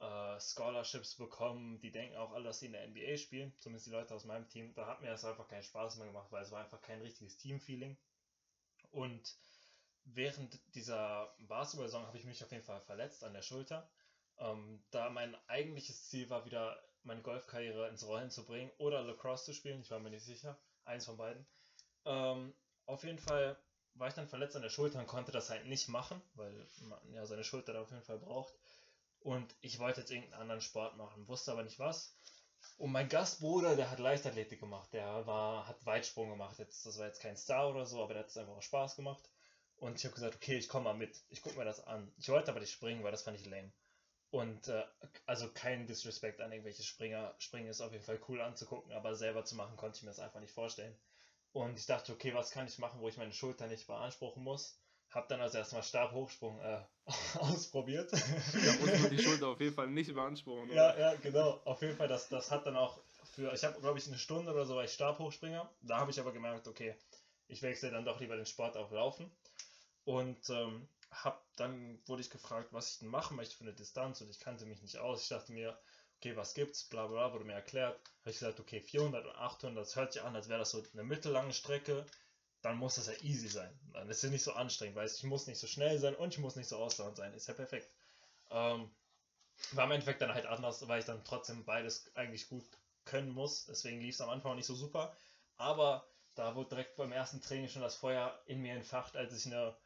äh, Scholarships bekommen. Die denken auch alle, dass sie in der NBA spielen. Zumindest die Leute aus meinem Team. Da hat mir das einfach keinen Spaß mehr gemacht, weil es war einfach kein richtiges Teamfeeling. Und während dieser Basketball-Saison habe ich mich auf jeden Fall verletzt an der Schulter. Ähm, da mein eigentliches Ziel war, wieder meine Golfkarriere ins Rollen zu bringen oder Lacrosse zu spielen. Ich war mir nicht sicher. Eins von beiden. Ähm, auf jeden Fall war ich dann verletzt an der Schulter und konnte das halt nicht machen, weil man ja seine Schulter da auf jeden Fall braucht. Und ich wollte jetzt irgendeinen anderen Sport machen, wusste aber nicht was. Und mein Gastbruder, der hat Leichtathletik gemacht, der war, hat Weitsprung gemacht. Jetzt, das war jetzt kein Star oder so, aber der hat es einfach auch Spaß gemacht. Und ich habe gesagt, okay, ich komme mal mit. Ich gucke mir das an. Ich wollte aber nicht springen, weil das fand ich lame. Und äh, also kein Disrespect an irgendwelche Springer. Springen ist auf jeden Fall cool anzugucken, aber selber zu machen konnte ich mir das einfach nicht vorstellen. Und ich dachte, okay, was kann ich machen, wo ich meine Schulter nicht beanspruchen muss? Hab dann also erstmal Stabhochsprung äh, [laughs] ausprobiert. Da muss man die Schulter [laughs] auf jeden Fall nicht beanspruchen. Ja, ja, genau. Auf jeden Fall, das, das hat dann auch für, ich habe glaube ich eine Stunde oder so war ich Stabhochspringer. Da habe ich aber gemerkt, okay, ich wechsle dann doch lieber den Sport auf Laufen. Und ähm, hab, dann wurde ich gefragt, was ich denn machen möchte für eine Distanz und ich kannte mich nicht aus. Ich dachte mir, okay, was gibt's, bla bla, wurde mir erklärt. Habe ich gesagt, okay, 400 und 800, das hört sich an, als wäre das so eine mittellange Strecke. Dann muss das ja easy sein. Dann ist es nicht so anstrengend, weil ich muss nicht so schnell sein und ich muss nicht so ausdauernd sein. Ist ja perfekt. Ähm, war im Endeffekt dann halt anders, weil ich dann trotzdem beides eigentlich gut können muss. Deswegen lief es am Anfang nicht so super. Aber da wurde direkt beim ersten Training schon das Feuer in mir entfacht, als ich eine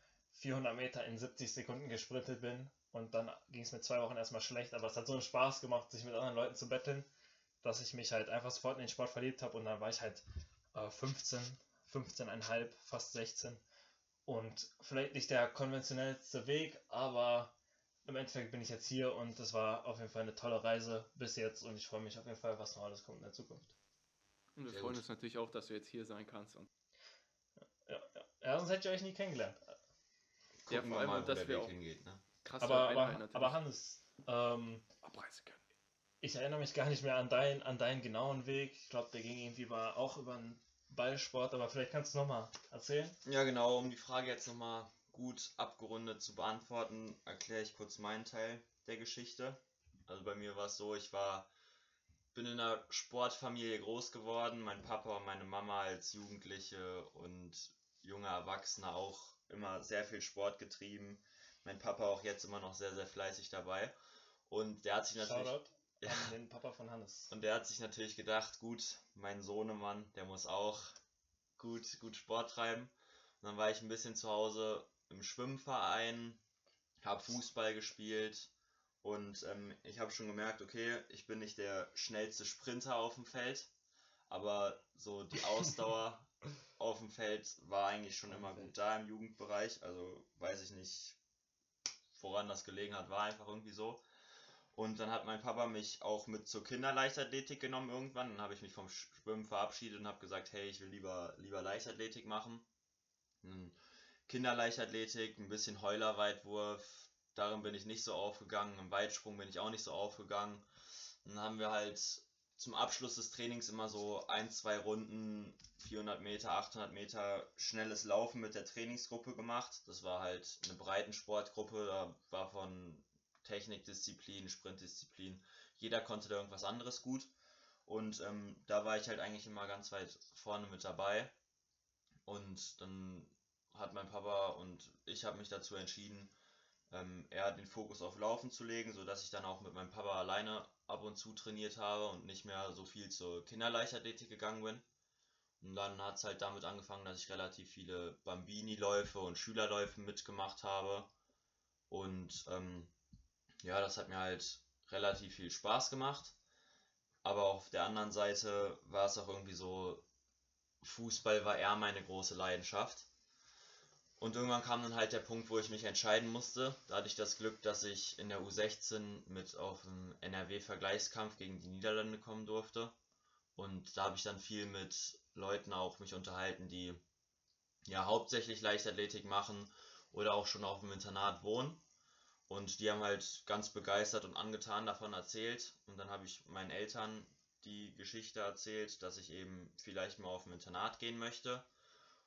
400 Meter in 70 Sekunden gesprintet bin. Und dann ging es mir zwei Wochen erstmal schlecht, aber es hat so einen Spaß gemacht, sich mit anderen Leuten zu betteln, dass ich mich halt einfach sofort in den Sport verliebt habe und dann war ich halt äh, 15, 15,5, fast 16. Und vielleicht nicht der konventionellste Weg, aber im Endeffekt bin ich jetzt hier und es war auf jeden Fall eine tolle Reise bis jetzt und ich freue mich auf jeden Fall, was noch alles kommt in der Zukunft. Und wir freuen uns natürlich auch, dass du jetzt hier sein kannst. Und ja, ja. ja, sonst hätte ich euch nie kennengelernt. Gucken ja, vor allem, mal, dass wir auch hingeht, ne? krasse aber, aber, aber Hannes, ähm, abreisen können. Ich erinnere mich gar nicht mehr an, dein, an deinen genauen Weg. Ich glaube, der ging irgendwie war auch über einen Ballsport, aber vielleicht kannst du nochmal erzählen. Ja, genau, um die Frage jetzt nochmal gut abgerundet zu beantworten, erkläre ich kurz meinen Teil der Geschichte. Also bei mir war es so, ich war bin in einer Sportfamilie groß geworden. Mein Papa und meine Mama als Jugendliche und junge Erwachsene auch immer sehr viel Sport getrieben. Mein Papa auch jetzt immer noch sehr, sehr fleißig dabei. Und der hat sich natürlich. Shoutout ja, an den Papa von Hannes. Und der hat sich natürlich gedacht, gut, mein Sohnemann, der muss auch gut, gut Sport treiben. Und dann war ich ein bisschen zu Hause im Schwimmverein, habe Fußball gespielt und ähm, ich habe schon gemerkt, okay, ich bin nicht der schnellste Sprinter auf dem Feld, aber so die [laughs] Ausdauer auf dem Feld war eigentlich schon immer gut da im Jugendbereich. Also weiß ich nicht, woran das gelegen hat, war einfach irgendwie so. Und dann hat mein Papa mich auch mit zur Kinderleichtathletik genommen irgendwann. Dann habe ich mich vom Schwimmen verabschiedet und habe gesagt, hey, ich will lieber, lieber Leichtathletik machen. Kinderleichtathletik, ein bisschen Heulerweitwurf, darin bin ich nicht so aufgegangen. Im Weitsprung bin ich auch nicht so aufgegangen. Dann haben wir halt zum Abschluss des Trainings immer so ein, zwei Runden, 400 Meter, 800 Meter schnelles Laufen mit der Trainingsgruppe gemacht. Das war halt eine Breitensportgruppe, da war von Technikdisziplin, Sprintdisziplin, jeder konnte da irgendwas anderes gut. Und ähm, da war ich halt eigentlich immer ganz weit vorne mit dabei. Und dann hat mein Papa und ich habe mich dazu entschieden, ähm, eher den Fokus auf Laufen zu legen, sodass ich dann auch mit meinem Papa alleine ab und zu trainiert habe und nicht mehr so viel zur Kinderleichtathletik gegangen bin. Und dann hat es halt damit angefangen, dass ich relativ viele Bambini-Läufe und Schülerläufe mitgemacht habe. Und ähm, ja, das hat mir halt relativ viel Spaß gemacht. Aber auf der anderen Seite war es auch irgendwie so, Fußball war eher meine große Leidenschaft. Und irgendwann kam dann halt der Punkt, wo ich mich entscheiden musste. Da hatte ich das Glück, dass ich in der U16 mit auf den NRW-Vergleichskampf gegen die Niederlande kommen durfte. Und da habe ich dann viel mit Leuten auch mich unterhalten, die ja hauptsächlich Leichtathletik machen oder auch schon auf dem Internat wohnen. Und die haben halt ganz begeistert und angetan davon erzählt. Und dann habe ich meinen Eltern die Geschichte erzählt, dass ich eben vielleicht mal auf dem Internat gehen möchte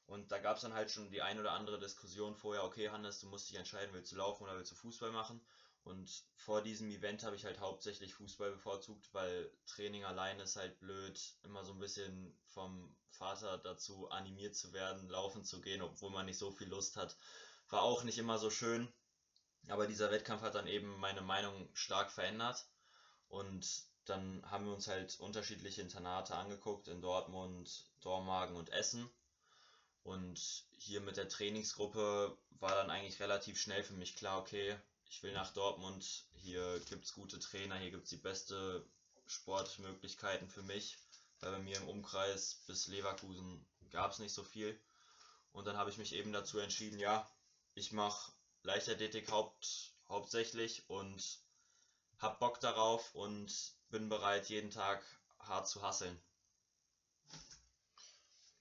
und da gab es dann halt schon die ein oder andere Diskussion vorher, okay Hannes, du musst dich entscheiden, willst du laufen oder willst du Fußball machen? Und vor diesem Event habe ich halt hauptsächlich Fußball bevorzugt, weil Training allein ist halt blöd, immer so ein bisschen vom Vater dazu animiert zu werden, laufen zu gehen, obwohl man nicht so viel Lust hat. War auch nicht immer so schön. Aber dieser Wettkampf hat dann eben meine Meinung stark verändert. Und dann haben wir uns halt unterschiedliche Internate angeguckt in Dortmund, Dormagen und Essen. Und hier mit der Trainingsgruppe war dann eigentlich relativ schnell für mich klar, okay, ich will nach Dortmund, hier gibt es gute Trainer, hier gibt es die beste Sportmöglichkeiten für mich, weil bei mir im Umkreis bis Leverkusen gab es nicht so viel. Und dann habe ich mich eben dazu entschieden, ja, ich mache Leichtathletik haupt, hauptsächlich und hab Bock darauf und bin bereit, jeden Tag hart zu hasseln.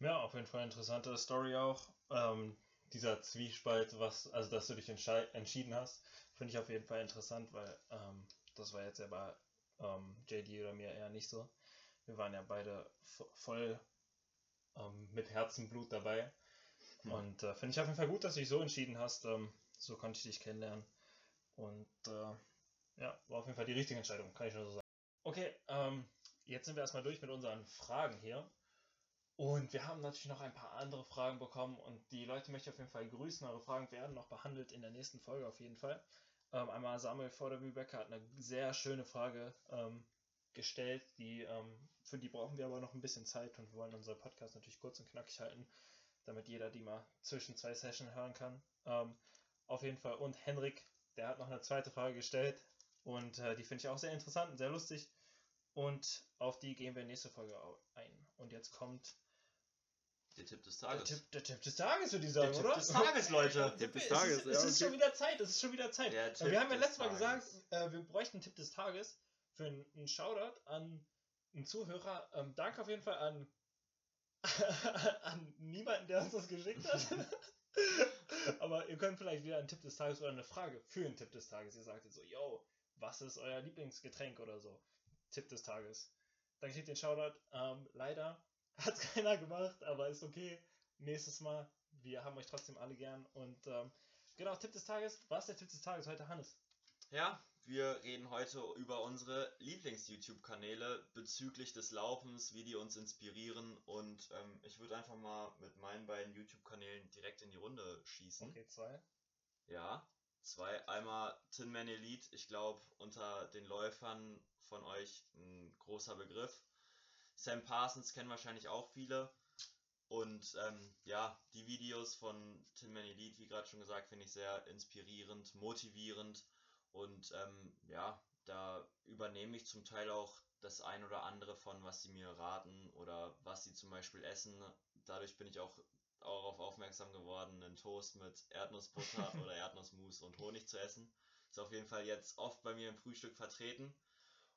Ja, auf jeden Fall interessante Story auch. Ähm, dieser Zwiespalt, was, also dass du dich entschieden hast, finde ich auf jeden Fall interessant, weil ähm, das war jetzt ja bei ähm, JD oder mir eher nicht so. Wir waren ja beide voll ähm, mit Herzenblut dabei. Hm. Und äh, finde ich auf jeden Fall gut, dass du dich so entschieden hast. Ähm, so konnte ich dich kennenlernen. Und äh, ja, war auf jeden Fall die richtige Entscheidung, kann ich nur so sagen. Okay, ähm, jetzt sind wir erstmal durch mit unseren Fragen hier. Und wir haben natürlich noch ein paar andere Fragen bekommen und die Leute möchte ich auf jeden Fall grüßen. Eure Fragen werden noch behandelt in der nächsten Folge auf jeden Fall. Ähm, einmal Samuel Vorderbecker hat eine sehr schöne Frage ähm, gestellt, die, ähm, für die brauchen wir aber noch ein bisschen Zeit und wir wollen unseren Podcast natürlich kurz und knackig halten, damit jeder die mal zwischen zwei Sessions hören kann. Ähm, auf jeden Fall. Und Henrik, der hat noch eine zweite Frage gestellt und äh, die finde ich auch sehr interessant und sehr lustig. Und auf die gehen wir nächste Folge ein. Und jetzt kommt der Tipp des Tages. Der Tipp, der Tipp des Tages, würde ich sagen, der oder? Tipp des Tages, Leute. [laughs] Der Tipp des Tages, es ist, es ist schon wieder Zeit, es ist schon wieder Zeit. wir haben ja letztes Mal gesagt, äh, wir bräuchten einen Tipp des Tages für einen, einen Shoutout an einen Zuhörer. Ähm, danke auf jeden Fall an, [laughs] an niemanden, der uns das geschickt hat. [laughs] Aber ihr könnt vielleicht wieder einen Tipp des Tages oder eine Frage für einen Tipp des Tages. Ihr sagt jetzt so, yo, was ist euer Lieblingsgetränk oder so? Tipp des Tages. Dann kriegt ihr den Shoutout. Ähm, leider [laughs] hat es keiner gemacht, aber ist okay. Nächstes Mal. Wir haben euch trotzdem alle gern. Und ähm, genau, Tipp des Tages. Was ist der Tipp des Tages heute, Hannes? Ja, wir reden heute über unsere Lieblings-YouTube-Kanäle bezüglich des Laufens, wie die uns inspirieren. Und ähm, ich würde einfach mal mit meinen beiden YouTube-Kanälen direkt in die Runde schießen. Okay, zwei. Ja, zwei. Einmal Tin Man Elite. Ich glaube, unter den Läufern von euch ein großer Begriff. Sam Parsons kennen wahrscheinlich auch viele. Und ähm, ja, die Videos von Tin Man Elite, wie gerade schon gesagt, finde ich sehr inspirierend, motivierend. Und ähm, ja, da übernehme ich zum Teil auch das ein oder andere von, was sie mir raten oder was sie zum Beispiel essen. Dadurch bin ich auch darauf aufmerksam geworden, einen Toast mit Erdnussbutter [laughs] oder Erdnussmus und Honig zu essen. Ist auf jeden Fall jetzt oft bei mir im Frühstück vertreten.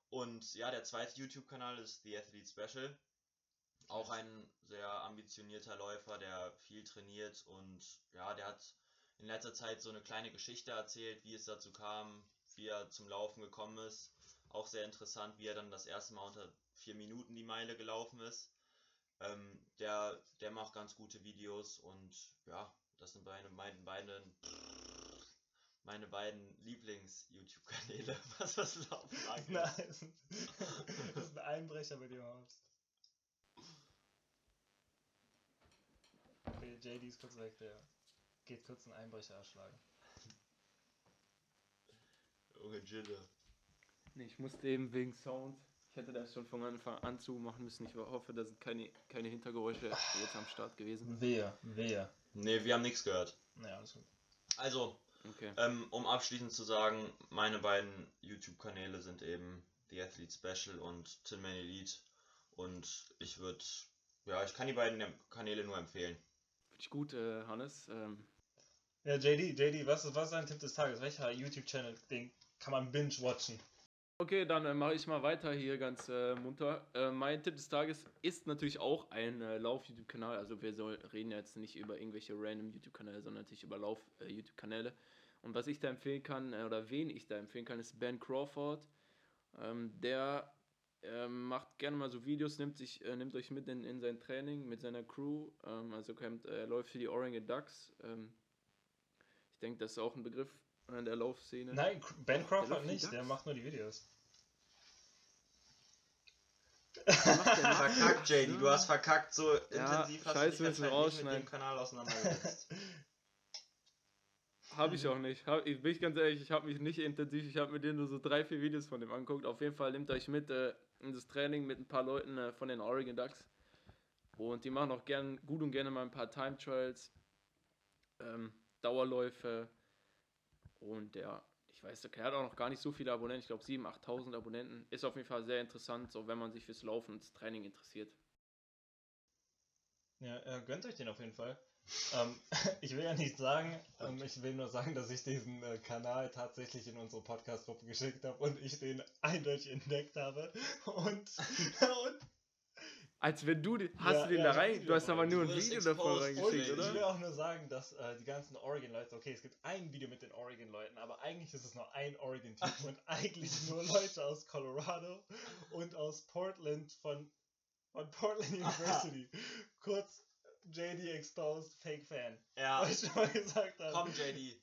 Und ja, der zweite YouTube-Kanal ist The Athlete Special. Auch ein sehr ambitionierter Läufer, der viel trainiert und ja, der hat in letzter Zeit so eine kleine Geschichte erzählt, wie es dazu kam, wie er zum Laufen gekommen ist. Auch sehr interessant, wie er dann das erste Mal unter vier Minuten die Meile gelaufen ist. Ähm, der, der macht ganz gute Videos und ja, das sind meine, meine beiden meine beiden Lieblings-YouTube-Kanäle, [laughs] was das Laufen angeht. Nein, das ist ein Einbrecher bei dir Horst. Okay, JD ist kurz weg, der geht kurz einen Einbrecher erschlagen. Junge Jitter. Nee, ich musste eben wegen Sound. Ich hätte das schon von Anfang an zu machen müssen. Ich hoffe, da sind keine, keine Hintergeräusche jetzt am Start gewesen. Wer? Wer? Nee, wir haben nichts gehört. Naja, alles gut. Also, Okay. Ähm, um abschließend zu sagen, meine beiden YouTube-Kanäle sind eben The Athlete Special und Tin Man Elite. Und ich würde, ja, ich kann die beiden Kanäle nur empfehlen. Finde ich gut, äh, Hannes. Ähm. Ja, JD, JD, was ist, was ist dein Tipp des Tages? Welcher YouTube-Channel, den kann man binge-watchen? Okay, dann äh, mache ich mal weiter hier ganz äh, munter. Äh, mein Tipp des Tages ist natürlich auch ein äh, Lauf-YouTube-Kanal. Also wir soll, reden jetzt nicht über irgendwelche random YouTube-Kanäle, sondern natürlich über Lauf-YouTube-Kanäle. Und was ich da empfehlen kann, äh, oder wen ich da empfehlen kann, ist Ben Crawford. Ähm, der ähm, macht gerne mal so Videos, nimmt, sich, äh, nimmt euch mit in, in sein Training mit seiner Crew. Ähm, also kommt, äh, läuft für die Oregon Ducks. Ähm, ich denke, das ist auch ein Begriff in der Laufszene. Nein, Ben Crawford nicht, Ducks? der macht nur die Videos. verkackt, JD, du hast verkackt, so ja, intensiv hast Scheiße, du dich nicht mit dem Kanal auseinandergesetzt. [laughs] Habe ich auch nicht. Hab, ich bin ich ganz ehrlich, ich habe mich nicht intensiv, ich habe mir den nur so drei, vier Videos von dem angeguckt. Auf jeden Fall nehmt euch mit äh, in das Training mit ein paar Leuten äh, von den Oregon Ducks. Und die machen auch gern, gut und gerne mal ein paar Time Trials, ähm, Dauerläufe. Und ja, ich weiß, er hat auch noch gar nicht so viele Abonnenten, ich glaube 7.000, 8.000 Abonnenten. Ist auf jeden Fall sehr interessant, so wenn man sich fürs Laufen und das Training interessiert. Ja, äh, gönnt euch den auf jeden Fall. Ähm, [laughs] ich will ja nicht sagen, ähm, ich will nur sagen, dass ich diesen äh, Kanal tatsächlich in unsere Podcast-Gruppe geschickt habe und ich den eindeutig entdeckt habe. [laughs] Und, [laughs] und Als wenn du, den- hast Ja, du den ja, da rein, ein du hast Video aber nur ein Video davon reingeschickt, Baby. ich will oder? auch nur sagen, dass äh, die ganzen Oregon-Leute, okay, es gibt ein Video mit den Oregon-Leuten, aber eigentlich ist es nur ein Oregon-Typ und eigentlich nur Leute aus Colorado und aus Portland von, von Portland University. Kurz JD Exposed Fake Fan. Ja, Was ich schon mal gesagt habe. komm JD,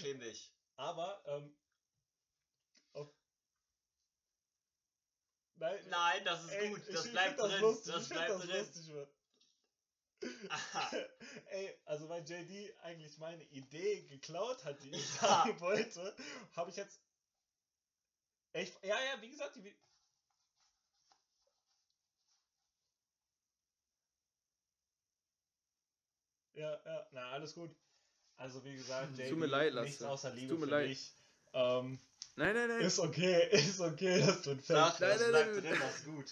schäm dich. Aber, ähm, auf, nein, Nein, das ist ey, gut, ich das bleibt das drin, lustig, das ich find bleibt das drin. lustig wird. Ey, also weil JD eigentlich meine Idee geklaut hat, die ich sagen wollte, habe ich jetzt echt, ja, ja, wie gesagt, die, ja, ja, na, alles gut. Also wie gesagt, Es JD, tut mir leid, nichts Lasse. außer Es Liebe tut mir für leid. mich. Ähm, Nein, nein, nein. ist okay, [laughs] ist okay, dass du ein Fake das nein, bleibt nein, drin, das ist gut.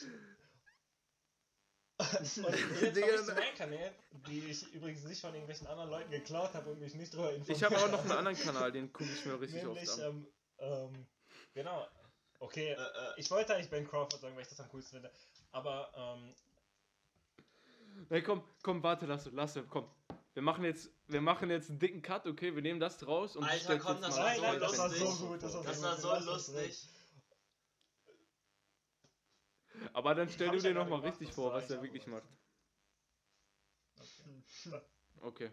[laughs] Und jetzt komme ich Digga, zu meinen Kanälen, die ich übrigens nicht von irgendwelchen anderen Leuten geklaut habe und mich nicht darüber informiert Ich habe auch noch einen anderen Kanal, den gucke ich mir [laughs] richtig Nämlich, oft an. ähm, ähm, genau. Okay, Äh, äh, ich wollte eigentlich Ben Crawford sagen, weil ich das am coolsten finde. Aber, ähm, Hey, komm, komm, warte, lass, lass, komm. Wir machen jetzt, wir machen jetzt einen dicken Cut, okay? Wir nehmen das raus und Alter, komm, das mal war Nein, das war lustig. so gut, das war Das so war so lustig. Aber dann stell du dir nochmal richtig vor, was er wirklich macht. okay. Okay.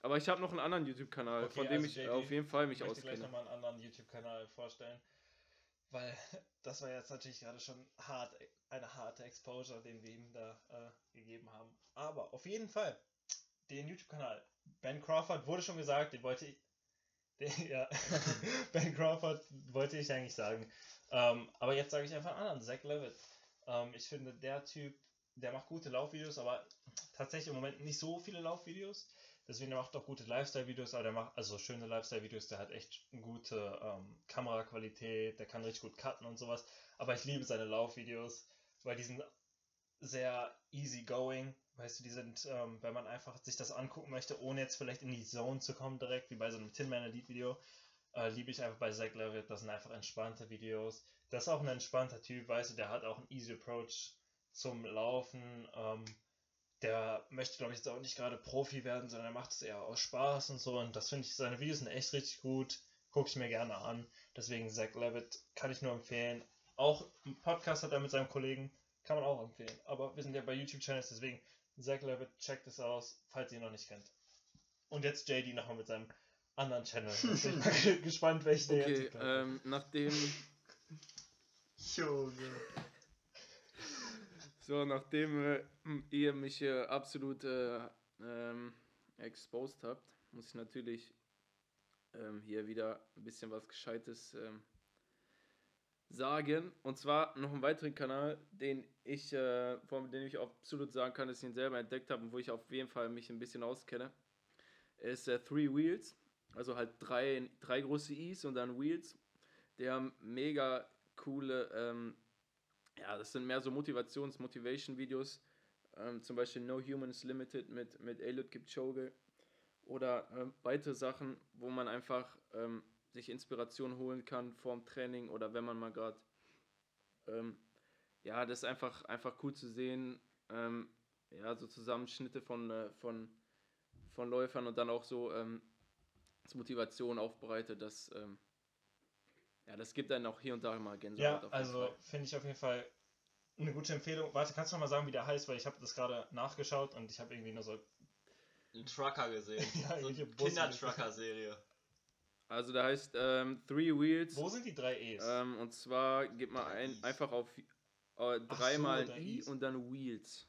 Aber ich habe noch einen anderen YouTube-Kanal, Okay, von dem also ich JD, auf jeden Fall mich Ich möchte gleich auskenne. nochmal einen anderen YouTube-Kanal vorstellen, weil [laughs] das war jetzt natürlich gerade schon hart, eine harte Exposure, den wir ihm da äh, gegeben haben. Aber auf jeden Fall, den YouTube-Kanal, Ben Crawford wurde schon gesagt, den wollte ich, den, [laughs] ja, [laughs] Ben Crawford wollte ich eigentlich sagen. Ähm, aber jetzt sage ich einfach einen anderen, Zach Levitt. Ähm, ich finde, der Typ, der macht gute Laufvideos, aber tatsächlich im Moment nicht so viele Laufvideos. Deswegen der macht auch gute Lifestyle-Videos, aber der macht also schöne Lifestyle-Videos, der hat echt gute ähm, Kameraqualität, der kann richtig gut cutten und sowas. Aber ich liebe seine Laufvideos, weil die sind sehr easy going. Weißt du, die sind, ähm, wenn man einfach sich das angucken möchte, ohne jetzt vielleicht in die Zone zu kommen direkt, wie bei so einem Tin Man Elite Video, äh, liebe ich einfach bei Zach Levitt. Das sind einfach entspannte Videos. Das ist auch ein entspannter Typ, weißt du, der hat auch einen easy Approach zum Laufen. Ähm, der möchte, glaube ich, jetzt auch nicht gerade Profi werden, sondern er macht es eher aus Spaß und so. Und das finde ich, seine Videos sind echt richtig gut. Gucke ich mir gerne an. Deswegen Zach Levitt kann ich nur empfehlen. Auch einen Podcast hat er mit seinem Kollegen, kann man auch empfehlen. Aber wir sind ja bei YouTube-Channels, deswegen Zach Levitt, checkt es aus, falls ihr ihn noch nicht kennt. Und jetzt JD nochmal mit seinem anderen Channel. Jetzt bin ich mal [laughs] gespannt, welchen der Okay, jetzt geklaut hat. ähm, nachdem, [laughs] Junge. so, nachdem äh, ihr mich äh, absolut äh, ähm, exposed habt, muss ich natürlich ähm, hier wieder ein bisschen was Gescheites ähm, sagen. Und zwar noch einen weiteren Kanal, den ich, äh, von dem ich absolut sagen kann, dass ich ihn selber entdeckt habe und wo ich auf jeden Fall mich ein bisschen auskenne, ist äh, Three Wheels. Also halt drei, drei große I's und dann Wheels. Der haben mega coole, ähm, ja, das sind mehr so Motivations-, Motivation-Videos. Ähm, zum Beispiel No Humans Limited mit, mit Eliud Kipchoge. Oder ähm, weitere Sachen, wo man einfach ähm, sich Inspiration holen kann vorm Training oder wenn man mal gerade. Ähm, ja, das ist einfach, einfach cool zu sehen. Ähm, ja, so Zusammenschnitte von, äh, von, von Läufern und dann auch so ähm, als Motivation aufbereitet. Das, ähm, ja, das gibt dann auch hier und da mal Gänsehaut. Ja, also finde ich auf jeden Fall eine gute Empfehlung. Warte, kannst du noch mal sagen, wie der heißt? Weil ich habe das gerade nachgeschaut und ich habe irgendwie nur so. Einen Trucker gesehen. [laughs] Ja, so eine. Kinder-Trucker-Serie. Also da heißt ähm, Three Wheels. Wo sind die drei E's? Ähm, und zwar gibt man Drei ein, einfach auf äh, so, dreimal drei I und dann Wheels.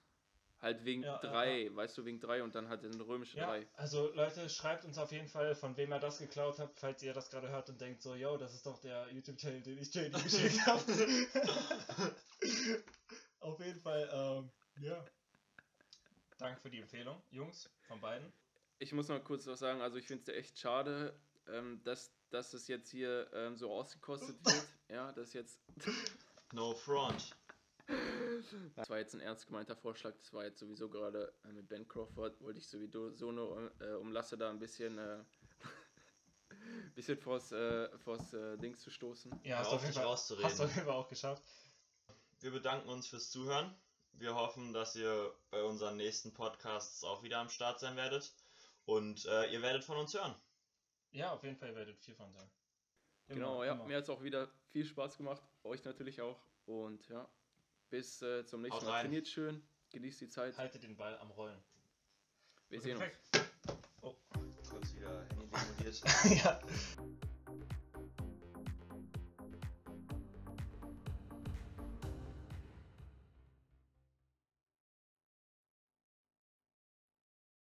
Halt wegen Ja, ja, drei, weißt du, wegen drei und dann halt ein römische ja, drei. also Leute, schreibt uns auf jeden Fall, von wem ihr das geklaut habt, falls ihr das gerade hört und denkt so, yo, das ist doch der YouTube-Channel, den ich JD geschickt habe. [laughs] auf jeden Fall, ähm, ja. Danke für die Empfehlung, Jungs, von beiden. Ich muss noch kurz was sagen, also ich finde es echt schade, ähm, dass, dass es jetzt hier ähm, so ausgekostet [laughs] wird. Ja, das jetzt. No front. [laughs] Das war jetzt ein ernst gemeinter Vorschlag. Das war jetzt sowieso gerade äh, mit Ben Crawford. Wollte ich sowieso so nur, äh, um Lasse da ein bisschen, äh, [laughs] bisschen vors, äh, vors äh, Dings zu stoßen. Ja, hast du auf, jeden Fall, rauszureden. hast du auf jeden Fall auch geschafft. Wir bedanken uns fürs Zuhören. Wir hoffen, dass ihr bei unseren nächsten Podcasts auch wieder am Start sein werdet. Und äh, ihr werdet von uns hören. Ja, auf jeden Fall ihr werdet viel von sein. Immer, Genau, ja. immer. Mir hat es auch wieder viel Spaß gemacht. Euch natürlich auch. Und ja, bis äh, zum nächsten Haut Mal. rein. Trainiert schön. Genießt die Zeit. Haltet den Ball am Rollen. Wir sehen uns. Perfekt. Kurz wieder Handy demoliert. [laughs] ja.